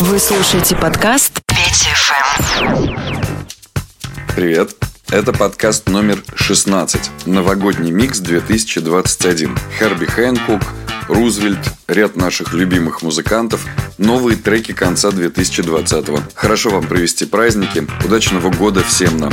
Вы слушаете подкаст Петя ФМ. Привет. Это подкаст номер 16. Новогодний микс 2021. Херби Хэнкук, Рузвельт, ряд наших любимых музыкантов, новые треки конца 2020. Хорошо вам провести праздники, удачного года всем нам.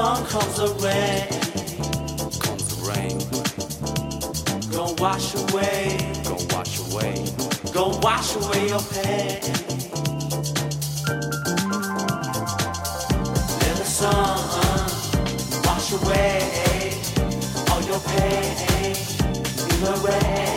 sun comes the rain. Comes the rain. Gonna wash away. Gonna wash away. Gonna wash away your pain. Let the sun wash away all your pain in the rain.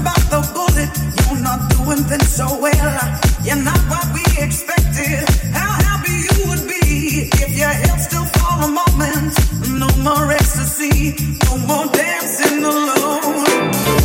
about the bullet. You're not doing things so well. You're not what we expected. How happy you would be if you held still for a moment. No more ecstasy, no more dancing alone.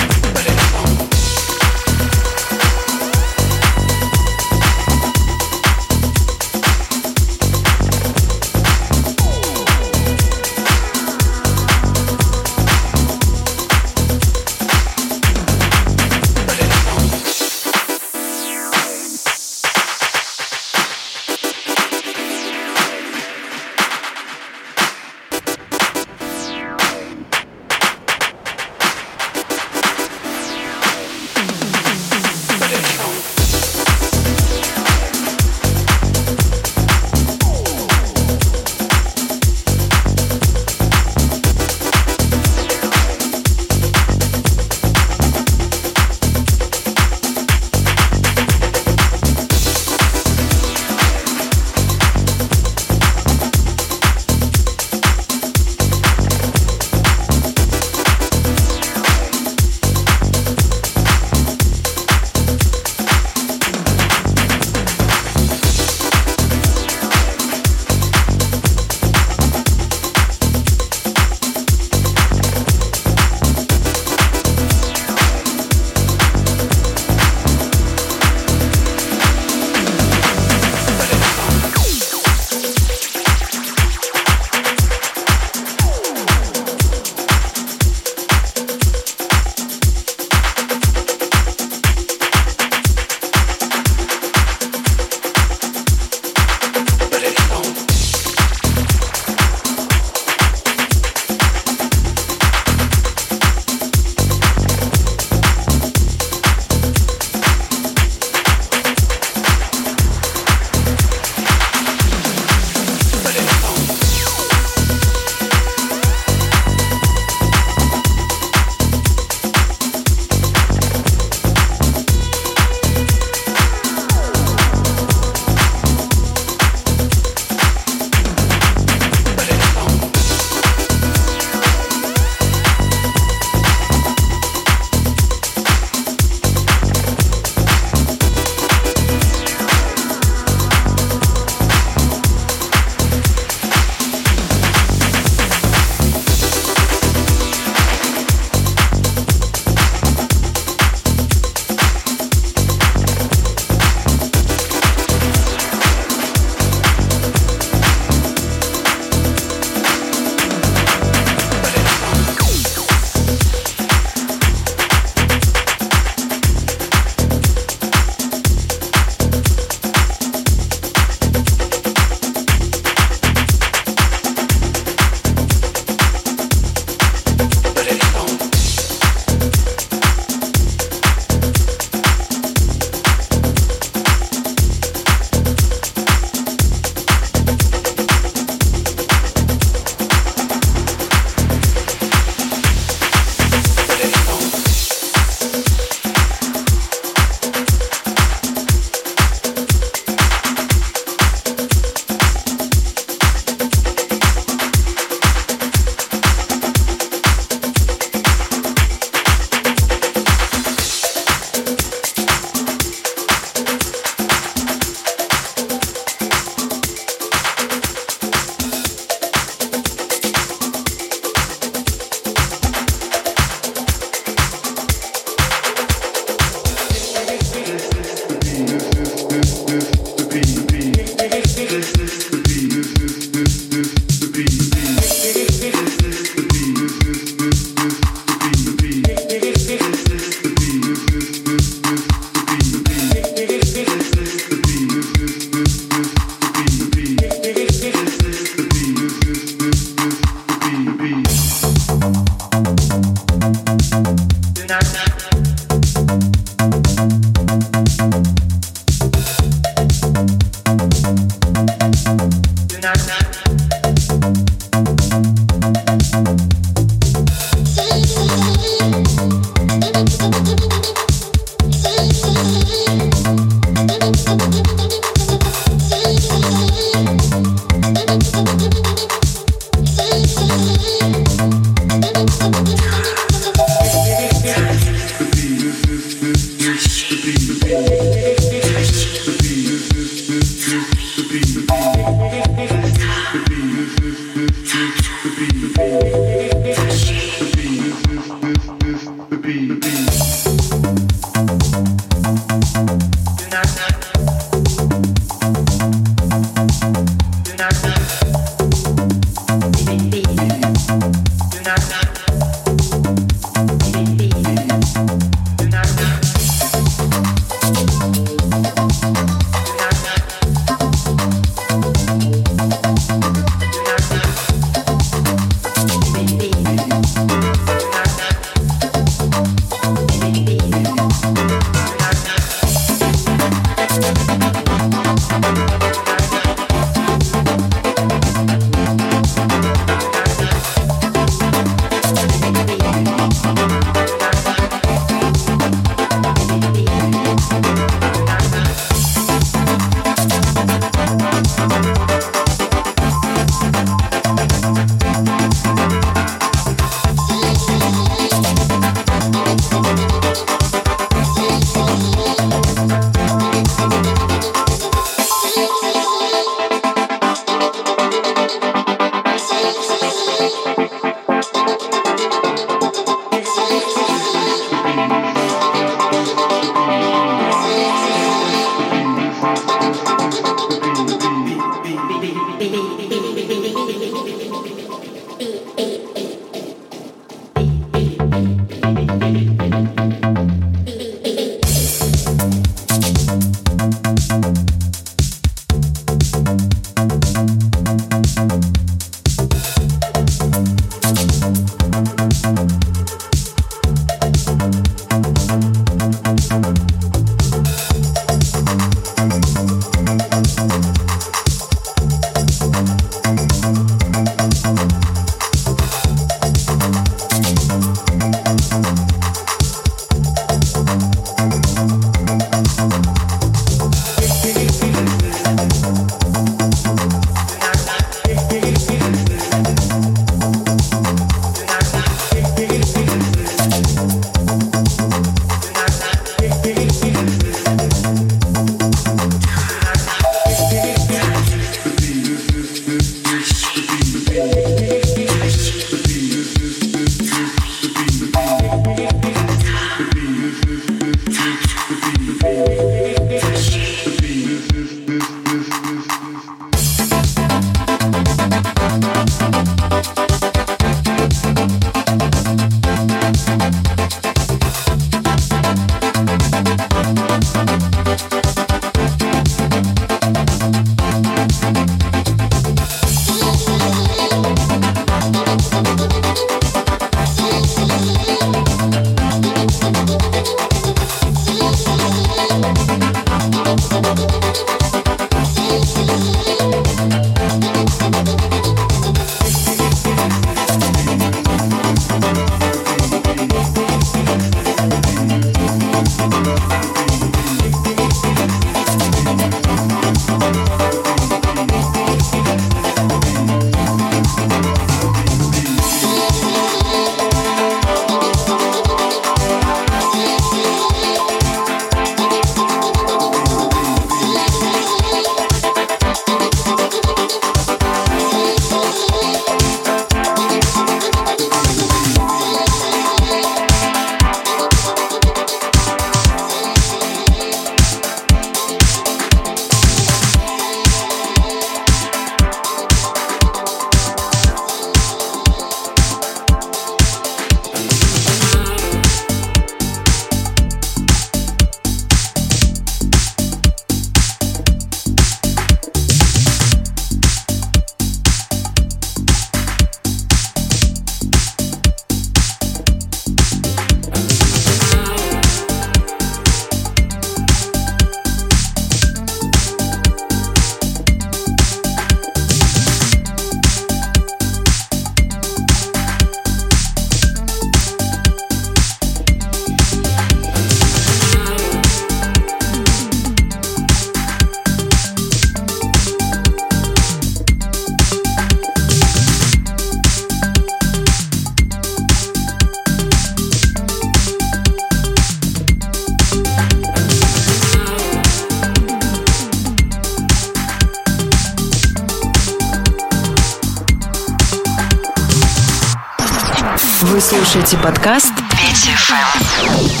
Слушаете подкаст Петя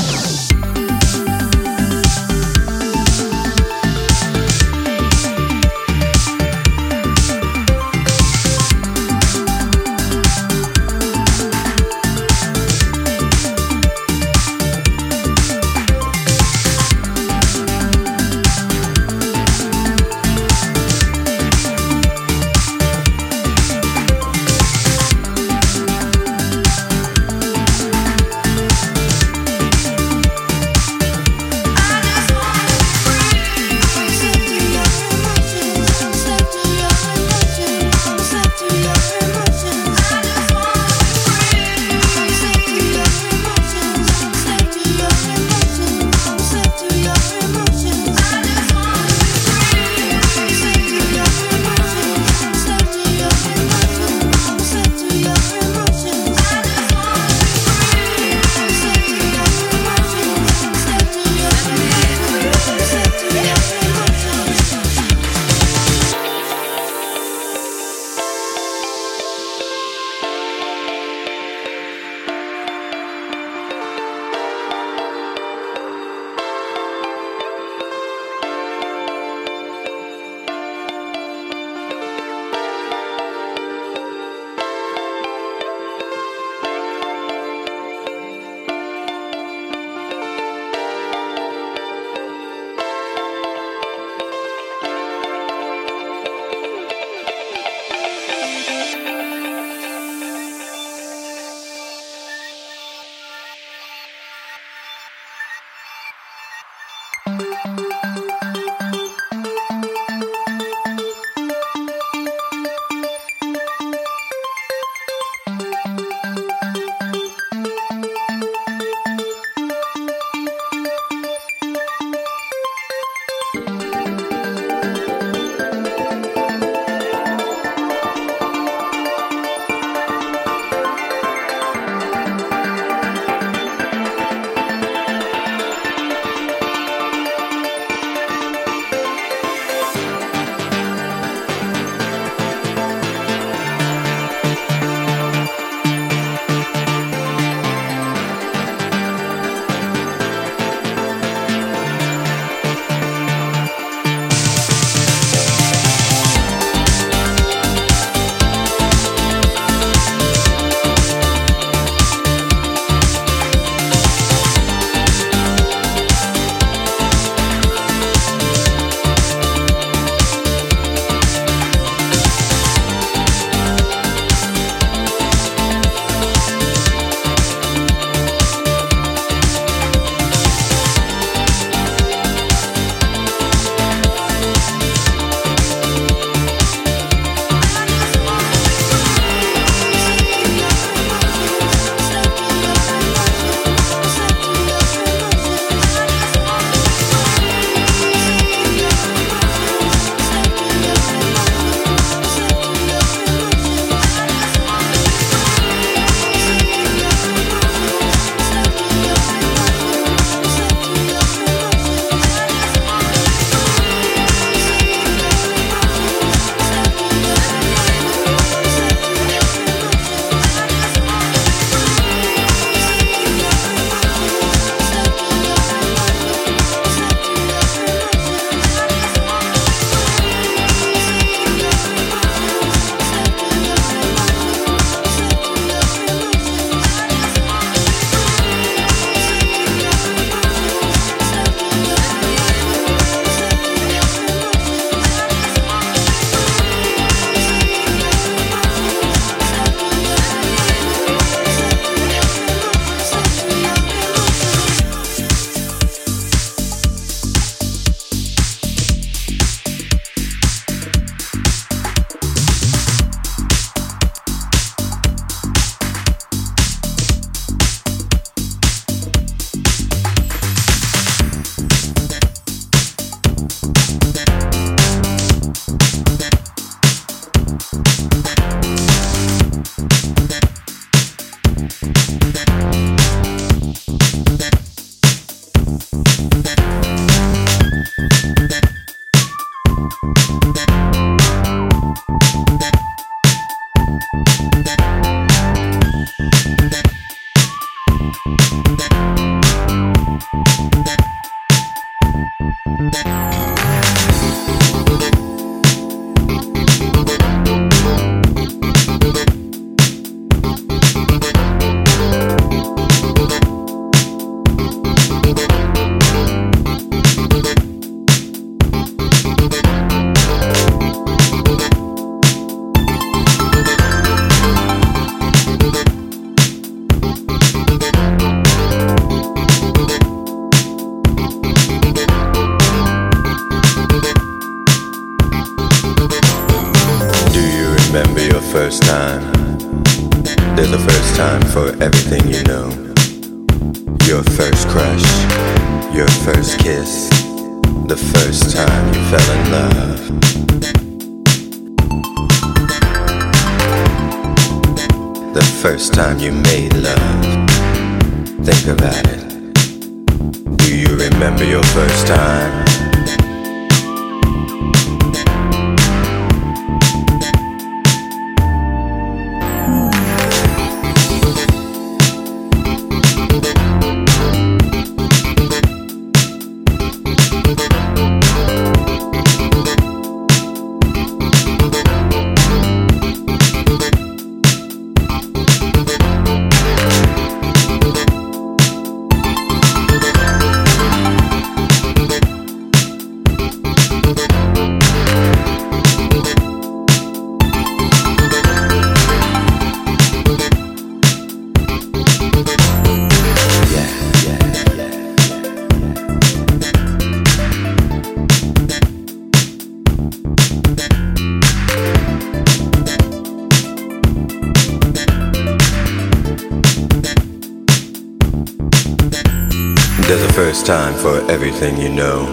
First time for everything you know.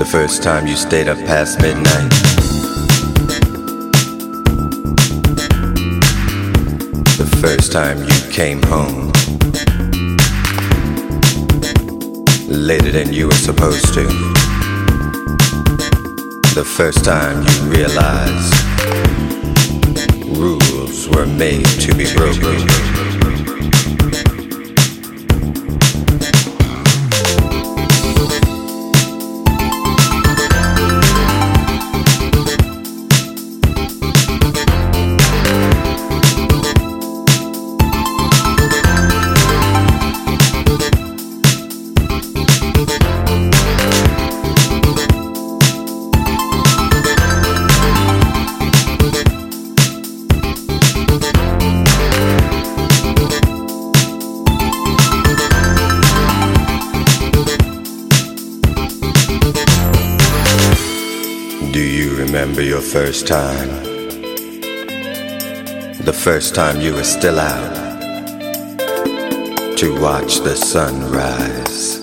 The first time you stayed up past midnight. The first time you came home. Later than you were supposed to. The first time you realized rules were made to be broken. First time? The first time you were still out to watch the sun rise.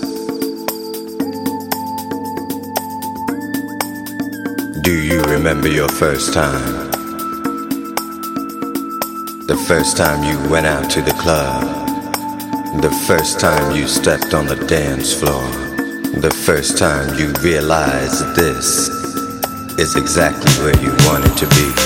Do you remember your first time? The first time you went out to the club. The first time you stepped on the dance floor. The first time you realized this is exactly where you wanted to be.